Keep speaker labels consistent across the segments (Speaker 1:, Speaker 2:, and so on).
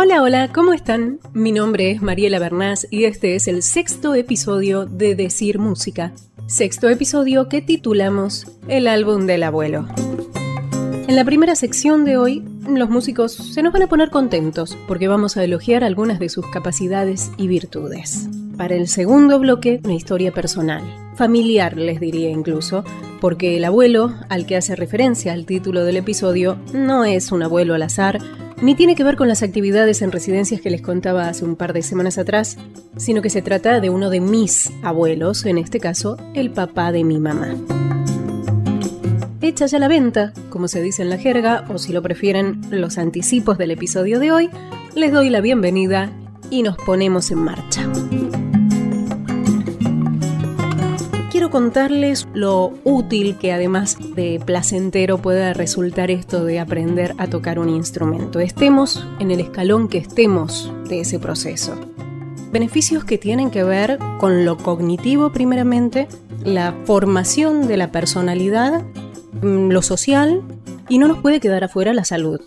Speaker 1: Hola, hola, ¿cómo están? Mi nombre es Mariela Bernás y este es el sexto episodio de Decir Música. Sexto episodio que titulamos El álbum del abuelo. En la primera sección de hoy, los músicos se nos van a poner contentos porque vamos a elogiar algunas de sus capacidades y virtudes. Para el segundo bloque, una historia personal, familiar les diría incluso, porque el abuelo al que hace referencia al título del episodio no es un abuelo al azar, ni tiene que ver con las actividades en residencias que les contaba hace un par de semanas atrás, sino que se trata de uno de mis abuelos, en este caso el papá de mi mamá. Hecha ya la venta, como se dice en la jerga, o si lo prefieren, los anticipos del episodio de hoy, les doy la bienvenida y nos ponemos en marcha. Contarles lo útil que además de placentero pueda resultar esto de aprender a tocar un instrumento. Estemos en el escalón que estemos de ese proceso. Beneficios que tienen que ver con lo cognitivo primeramente, la formación de la personalidad, mm, lo social y no nos puede quedar afuera la salud.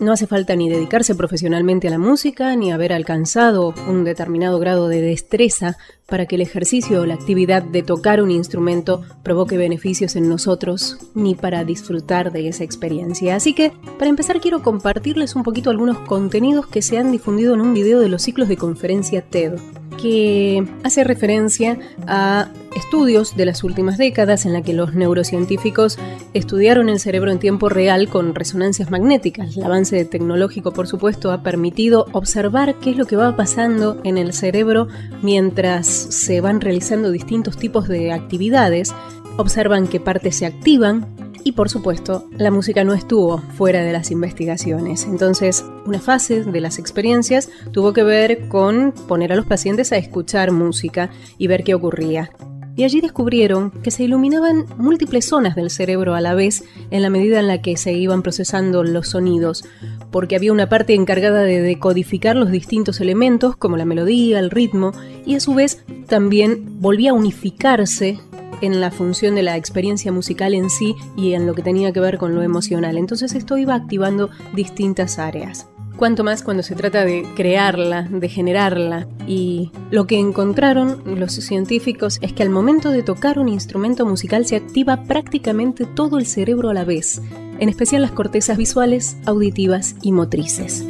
Speaker 1: No hace falta ni dedicarse profesionalmente a la música, ni haber alcanzado un determinado grado de destreza para que el ejercicio o la actividad de tocar un instrumento provoque beneficios en nosotros, ni para disfrutar de esa experiencia. Así que, para empezar, quiero compartirles un poquito algunos contenidos que se han difundido en un video de los ciclos de conferencia TED que hace referencia a estudios de las últimas décadas en la que los neurocientíficos estudiaron el cerebro en tiempo real con resonancias magnéticas. El avance tecnológico, por supuesto, ha permitido observar qué es lo que va pasando en el cerebro mientras se van realizando distintos tipos de actividades. Observan qué partes se activan, y por supuesto, la música no estuvo fuera de las investigaciones. Entonces, una fase de las experiencias tuvo que ver con poner a los pacientes a escuchar música y ver qué ocurría. Y allí descubrieron que se iluminaban múltiples zonas del cerebro a la vez en la medida en la que se iban procesando los sonidos, porque había una parte encargada de decodificar los distintos elementos como la melodía, el ritmo, y a su vez también volvía a unificarse en la función de la experiencia musical en sí y en lo que tenía que ver con lo emocional. Entonces esto iba activando distintas áreas. Cuanto más cuando se trata de crearla, de generarla. Y lo que encontraron los científicos es que al momento de tocar un instrumento musical se activa prácticamente todo el cerebro a la vez, en especial las cortezas visuales, auditivas y motrices.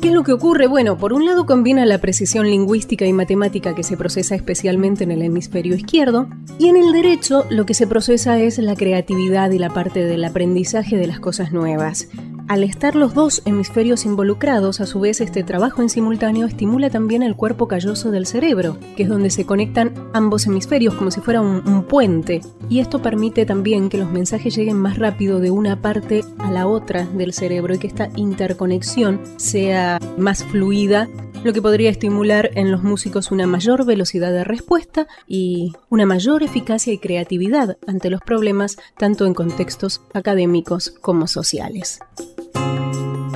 Speaker 1: ¿Qué es lo que ocurre? Bueno, por un lado combina la precisión lingüística y matemática que se procesa especialmente en el hemisferio izquierdo, y en el derecho lo que se procesa es la creatividad y la parte del aprendizaje de las cosas nuevas. Al estar los dos hemisferios involucrados, a su vez este trabajo en simultáneo estimula también el cuerpo calloso del cerebro, que es donde se conectan ambos hemisferios como si fuera un, puente. Y esto permite también que los mensajes lleguen más rápido de una parte a la otra del cerebro y que esta interconexión sea más fluida lo que podría estimular en los músicos una mayor velocidad de respuesta y una mayor eficacia y creatividad ante los problemas tanto en contextos académicos como sociales.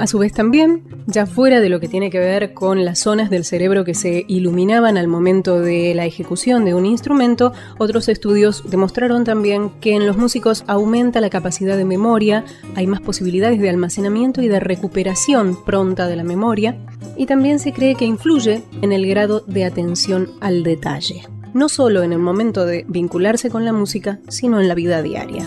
Speaker 1: A su vez también, ya fuera de lo que tiene que ver con las zonas del cerebro que se iluminaban al momento de la ejecución de un instrumento, otros estudios demostraron también que en los músicos aumenta la capacidad de memoria, hay más posibilidades de almacenamiento y de recuperación pronta de la memoria, y también se cree que influye en el grado de atención al detalle, no solo en el momento de vincularse con la música, sino en la vida diaria.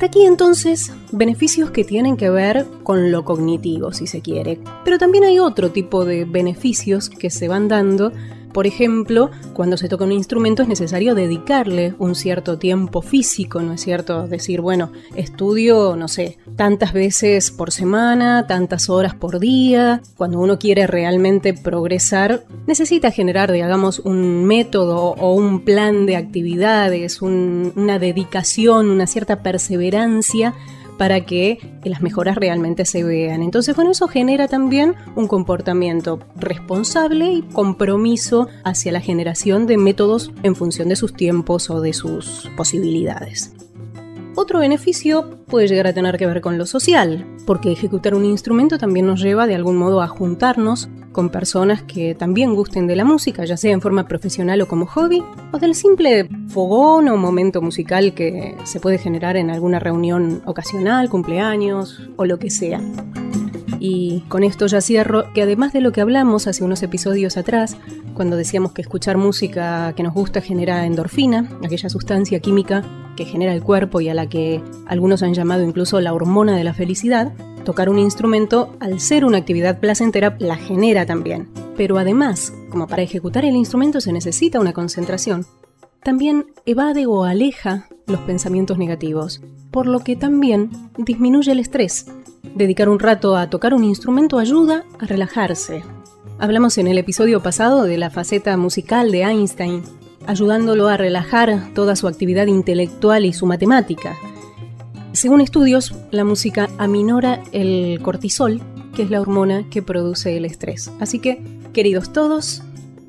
Speaker 1: Hasta aquí entonces beneficios que tienen que ver con lo cognitivo, si se quiere. Pero también hay otro tipo de beneficios que se van dando por ejemplo, cuando se toca un instrumento es necesario dedicarle un cierto tiempo físico, ¿no es cierto? Decir, bueno, estudio, no sé, tantas veces por semana, tantas horas por día. Cuando uno quiere realmente progresar, necesita generar, digamos, un método o un plan de actividades, una dedicación, una cierta perseverancia para que las mejoras realmente se vean. Entonces, bueno, eso genera también un comportamiento responsable y compromiso hacia la generación de métodos en función de sus tiempos o de sus posibilidades. Otro beneficio puede llegar a tener que ver con lo social, porque ejecutar un instrumento también nos lleva de algún modo a juntarnos con personas que también gusten de la música, ya sea en forma profesional o como hobby, o del simple fogón o momento musical que se puede generar en alguna reunión ocasional, cumpleaños o lo que sea. Y con esto ya cierro que además de lo que hablamos hace unos episodios atrás, cuando decíamos que escuchar música que nos gusta genera endorfina, aquella sustancia química que genera el cuerpo y a la que algunos han llamado incluso la hormona de la felicidad, tocar un instrumento, al ser una actividad placentera, la genera también. Pero además, como para ejecutar el instrumento se necesita una concentración, también evade o aleja los pensamientos negativos, por lo que también disminuye el estrés. Dedicar un rato a tocar un instrumento ayuda a relajarse. Hablamos en el episodio pasado de la faceta musical de Einstein, ayudándolo a relajar toda su actividad intelectual y su matemática. Según estudios, la música aminora el cortisol, que es la hormona que produce el estrés. Así que, queridos todos,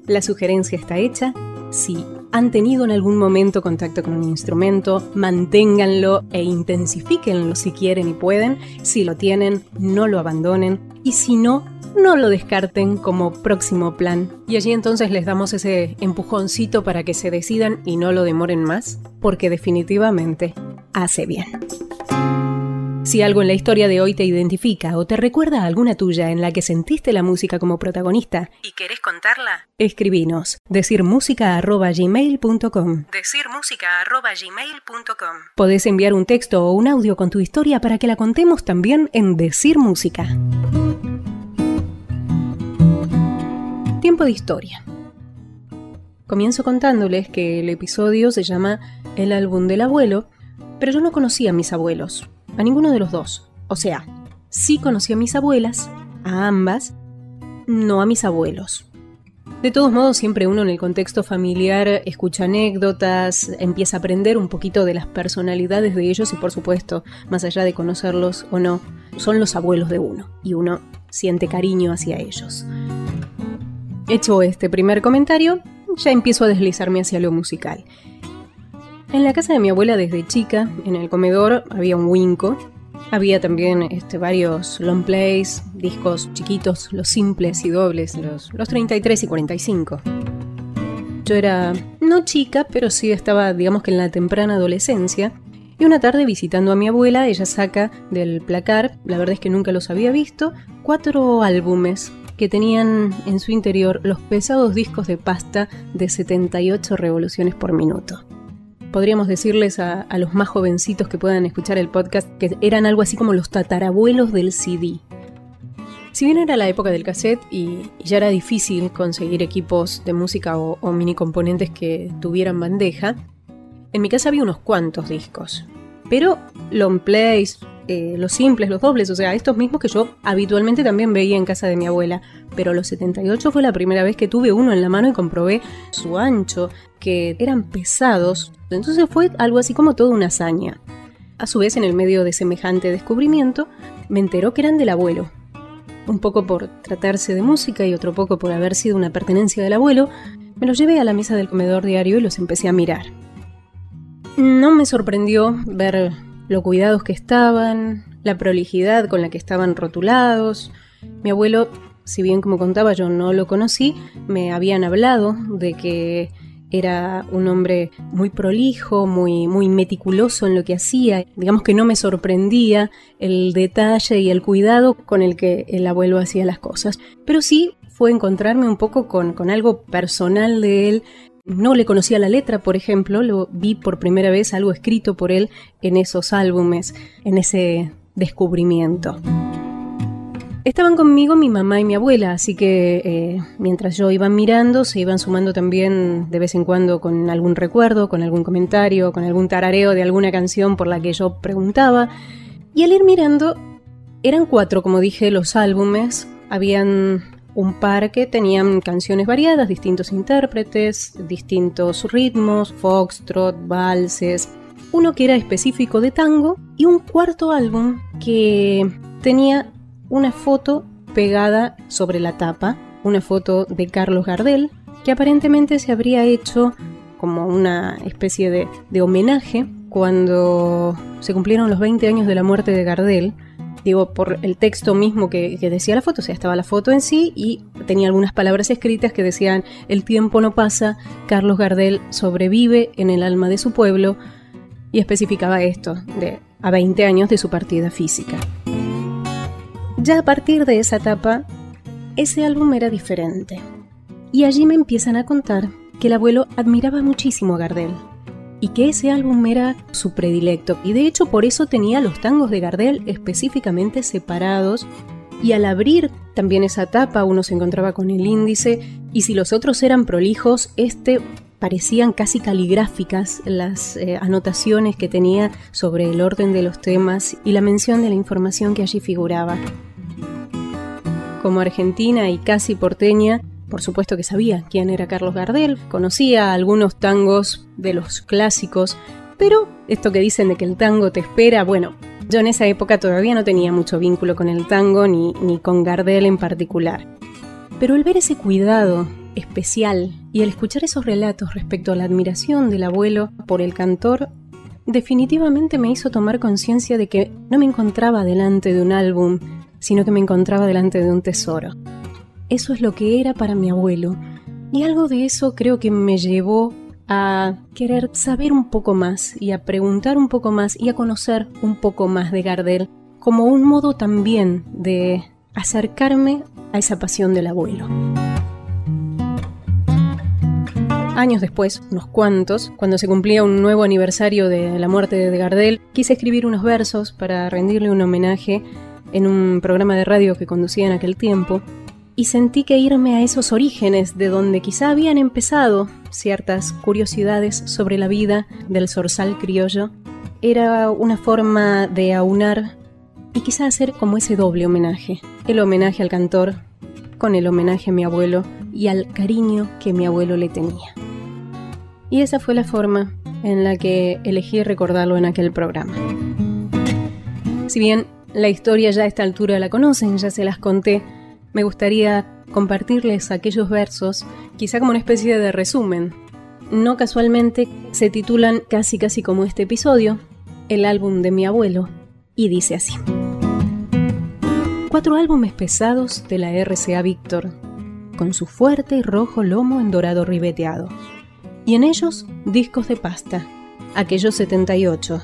Speaker 1: la sugerencia está hecha. Si han tenido en algún momento contacto con un instrumento, manténganlo e intensifíquenlo si quieren y pueden. Si lo tienen, no lo abandonen. Y si no, no lo descarten como próximo plan. Y allí entonces les damos ese empujoncito para que se decidan y no lo demoren más, porque definitivamente hace bien. Si algo en la historia de hoy te identifica o te recuerda a alguna tuya en la que sentiste la música como protagonista y querés contarla, escribinos decirmusica@gmail.com. Decirmusica@gmail.com. Podés enviar un texto o un audio con tu historia para que la contemos también en Decir Música. Tiempo de historia. Comienzo contándoles que el episodio se llama El álbum del abuelo, pero yo no conocía a mis abuelos a ninguno de los dos. O sea, sí conocí a mis abuelas, a ambas, no a mis abuelos. De todos modos, siempre uno en el contexto familiar escucha anécdotas, empieza a aprender un poquito de las personalidades de ellos y por supuesto, más allá de conocerlos o no, son los abuelos de uno y uno siente cariño hacia ellos. Hecho este primer comentario, ya empiezo a deslizarme hacia lo musical. En la casa de mi abuela desde chica, en el comedor, había un winco. Había también este, varios long plays, discos chiquitos, los simples y dobles, los, los 33 y 45. Yo era no chica, pero sí estaba, digamos que en la temprana adolescencia. Y una tarde visitando a mi abuela, ella saca del placar, la verdad es que nunca los había visto, cuatro álbumes que tenían en su interior los pesados discos de pasta de 78 revoluciones por minuto podríamos decirles a, los más jovencitos que puedan escuchar el podcast que eran algo así como los tatarabuelos del CD. Si bien era la época del cassette y, ya era difícil conseguir equipos de música o, mini componentes que tuvieran bandeja, en mi casa había unos cuantos discos. Pero long plays, eh, los simples, los dobles, o sea, estos mismos que yo habitualmente también veía en casa de mi abuela. Pero los 78 fue la primera vez que tuve uno en la mano y comprobé su ancho, que eran pesados, entonces fue algo así como toda una hazaña. A su vez, en el medio de semejante descubrimiento, me enteró que eran del abuelo. Un poco por tratarse de música y otro poco por haber sido una pertenencia del abuelo, me los llevé a la mesa del comedor diario y los empecé a mirar. No me sorprendió ver lo cuidados que estaban, la prolijidad con la que estaban rotulados. Mi abuelo, si bien como contaba yo no lo conocí, me habían hablado de que era un hombre muy prolijo, muy, muy meticuloso en lo que hacía. Digamos que no me sorprendía el detalle y el cuidado con el que el abuelo hacía las cosas. Pero sí fue encontrarme un poco con, con algo personal de él. No le conocía la letra, por ejemplo, lo vi por primera vez algo escrito por él en esos álbumes, en ese descubrimiento. Estaban conmigo mi mamá y mi abuela, así que eh, mientras yo iba mirando, se iban sumando también de vez en cuando con algún recuerdo, con algún comentario, con algún tarareo de alguna canción por la que yo preguntaba. Y al ir mirando, eran cuatro, como dije, los álbumes. Habían un par que tenían canciones variadas, distintos intérpretes, distintos ritmos, foxtrot, valses, uno que era específico de tango y un cuarto álbum que tenía una foto pegada sobre la tapa, una foto de Carlos Gardel, que aparentemente se habría hecho como una especie de, homenaje cuando se cumplieron los 20 años de la muerte de Gardel. Digo, por el texto mismo que, decía la foto, o sea, estaba la foto en sí y tenía algunas palabras escritas que decían, el tiempo no pasa, Carlos Gardel sobrevive en el alma de su pueblo, y especificaba esto, de a 20 años de su partida física. Ya a partir de esa etapa, ese álbum era diferente. Y allí me empiezan a contar que el abuelo admiraba muchísimo a Gardel y que ese álbum era su predilecto. Y de hecho por eso tenía los tangos de Gardel específicamente separados. Y al abrir también esa tapa uno se encontraba con el índice y si los otros eran prolijos, este parecían casi caligráficas las eh, anotaciones que tenía sobre el orden de los temas y la mención de la información que allí figuraba. Como argentina y casi porteña, por supuesto que sabía quién era Carlos Gardel, conocía algunos tangos de los clásicos, pero esto que dicen de que el tango te espera, bueno, yo en esa época todavía no tenía mucho vínculo con el tango ni, ni con Gardel en particular. Pero el ver ese cuidado especial y el escuchar esos relatos respecto a la admiración del abuelo por el cantor, definitivamente me hizo tomar conciencia de que no me encontraba delante de un álbum, sino que me encontraba delante de un tesoro. Eso es lo que era para mi abuelo. Y algo de eso creo que me llevó a querer saber un poco más y a preguntar un poco más y a conocer un poco más de Gardel como un modo también de acercarme a esa pasión del abuelo. Años después, unos cuantos, cuando se cumplía un nuevo aniversario de la muerte de Gardel, quise escribir unos versos para rendirle un homenaje en un programa de radio que conducía en aquel tiempo y sentí que irme a esos orígenes de donde quizá habían empezado ciertas curiosidades sobre la vida del zorzal criollo era una forma de aunar y quizá hacer como ese doble homenaje, el homenaje al cantor con el homenaje a mi abuelo y al cariño que mi abuelo le tenía. Y esa fue la forma en la que elegí recordarlo en aquel programa. Si bien la historia ya a esta altura la conocen, ya se las conté, me gustaría compartirles aquellos versos, quizá como una especie de resumen. No casualmente se titulan casi casi como este episodio, el álbum de mi abuelo, y dice así. Cuatro álbumes pesados de la RCA Víctor, con su fuerte y rojo lomo en dorado ribeteado. Y en ellos discos de pasta, aquellos 78.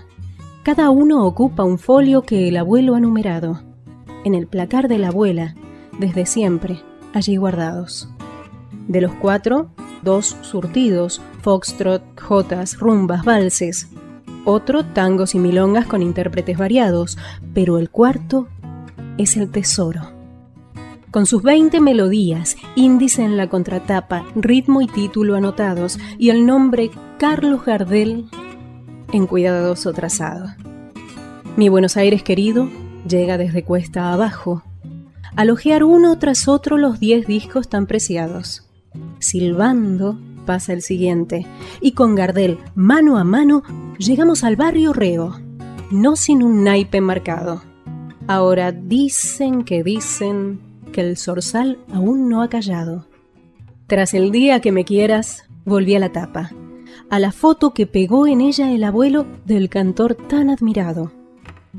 Speaker 1: Cada uno ocupa un folio que el abuelo ha numerado. En el placar de la abuela, desde siempre, allí guardados. De los cuatro, dos surtidos, foxtrot, jotas, rumbas, valses. Otro, tangos y milongas con intérpretes variados, pero el cuarto es el tesoro. Con sus 20 melodías, índice en la contratapa, ritmo y título anotados y el nombre Carlos Gardel en cuidadoso trazado. Mi Buenos Aires querido llega desde cuesta abajo, alojear uno tras otro los diez discos tan preciados. Silbando pasa el siguiente, y con Gardel, mano a mano, llegamos al barrio Reo, no sin un naipe marcado. Ahora dicen que dicen que el zorzal aún no ha callado. Tras el día que me quieras, volví a la tapa, a la foto que pegó en ella el abuelo del cantor tan admirado.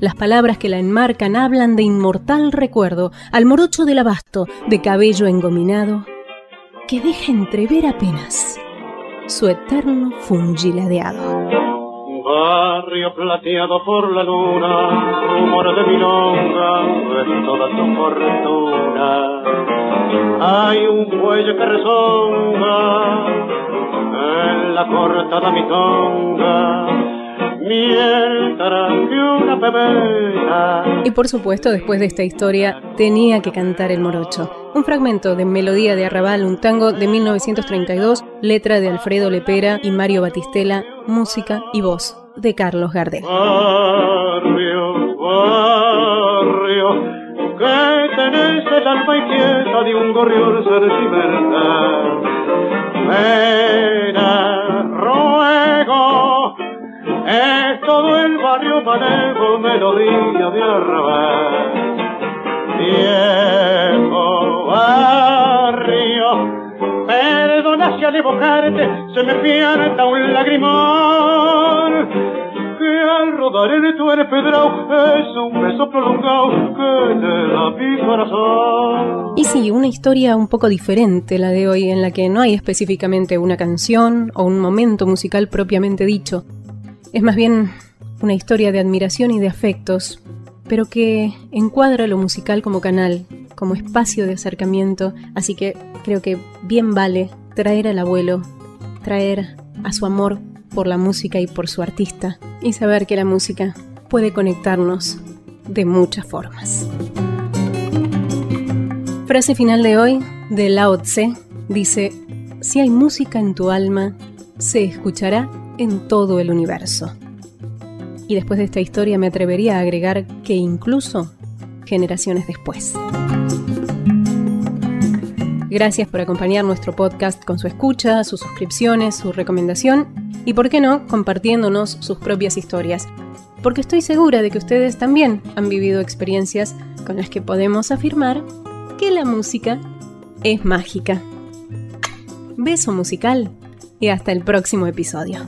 Speaker 1: Las palabras que la enmarcan hablan de inmortal recuerdo, al morocho del abasto, de cabello engominado, que deja entrever apenas su eterno fungiladeado.
Speaker 2: Barrio plateado por la luna, rumor de milonga, es toda tu fortuna. Hay un cuello que resonga en la cortada mitonga
Speaker 1: y por supuesto, después de esta historia, tenía que cantar el morocho. Un fragmento de Melodía de Arrabal, un tango de 1932, letra de Alfredo Lepera y Mario Batistela, música y voz de Carlos Gardel.
Speaker 2: Barrio, barrio, que tenés el alma inquieta de un gorrión sentimental. Pena, ruego, es todo el barrio manejo melodía de arrabal. Viejo barrio, perdona si al evocarte se me pianta un lagrimón. Que al rodar en tu empedrado es un beso prolongado que te da mi corazón.
Speaker 1: Y sí, una historia un poco diferente la de hoy, en la que no hay específicamente una canción o un momento musical propiamente dicho, es más bien una historia de admiración y de afectos pero que encuadra lo musical como canal, como espacio de acercamiento, así que creo que bien vale traer al abuelo, traer a su amor por la música y por su artista, y saber que la música puede conectarnos de muchas formas. Frase final de hoy de Lao Tse dice, si hay música en tu alma, se escuchará en todo el universo. Y después de esta historia me atrevería a agregar que incluso generaciones después. Gracias por acompañar nuestro podcast con su escucha, sus suscripciones, su recomendación y, por qué no, compartiéndonos sus propias historias. Porque estoy segura de que ustedes también han vivido experiencias con las que podemos afirmar que la música es mágica. Beso musical y hasta el próximo episodio.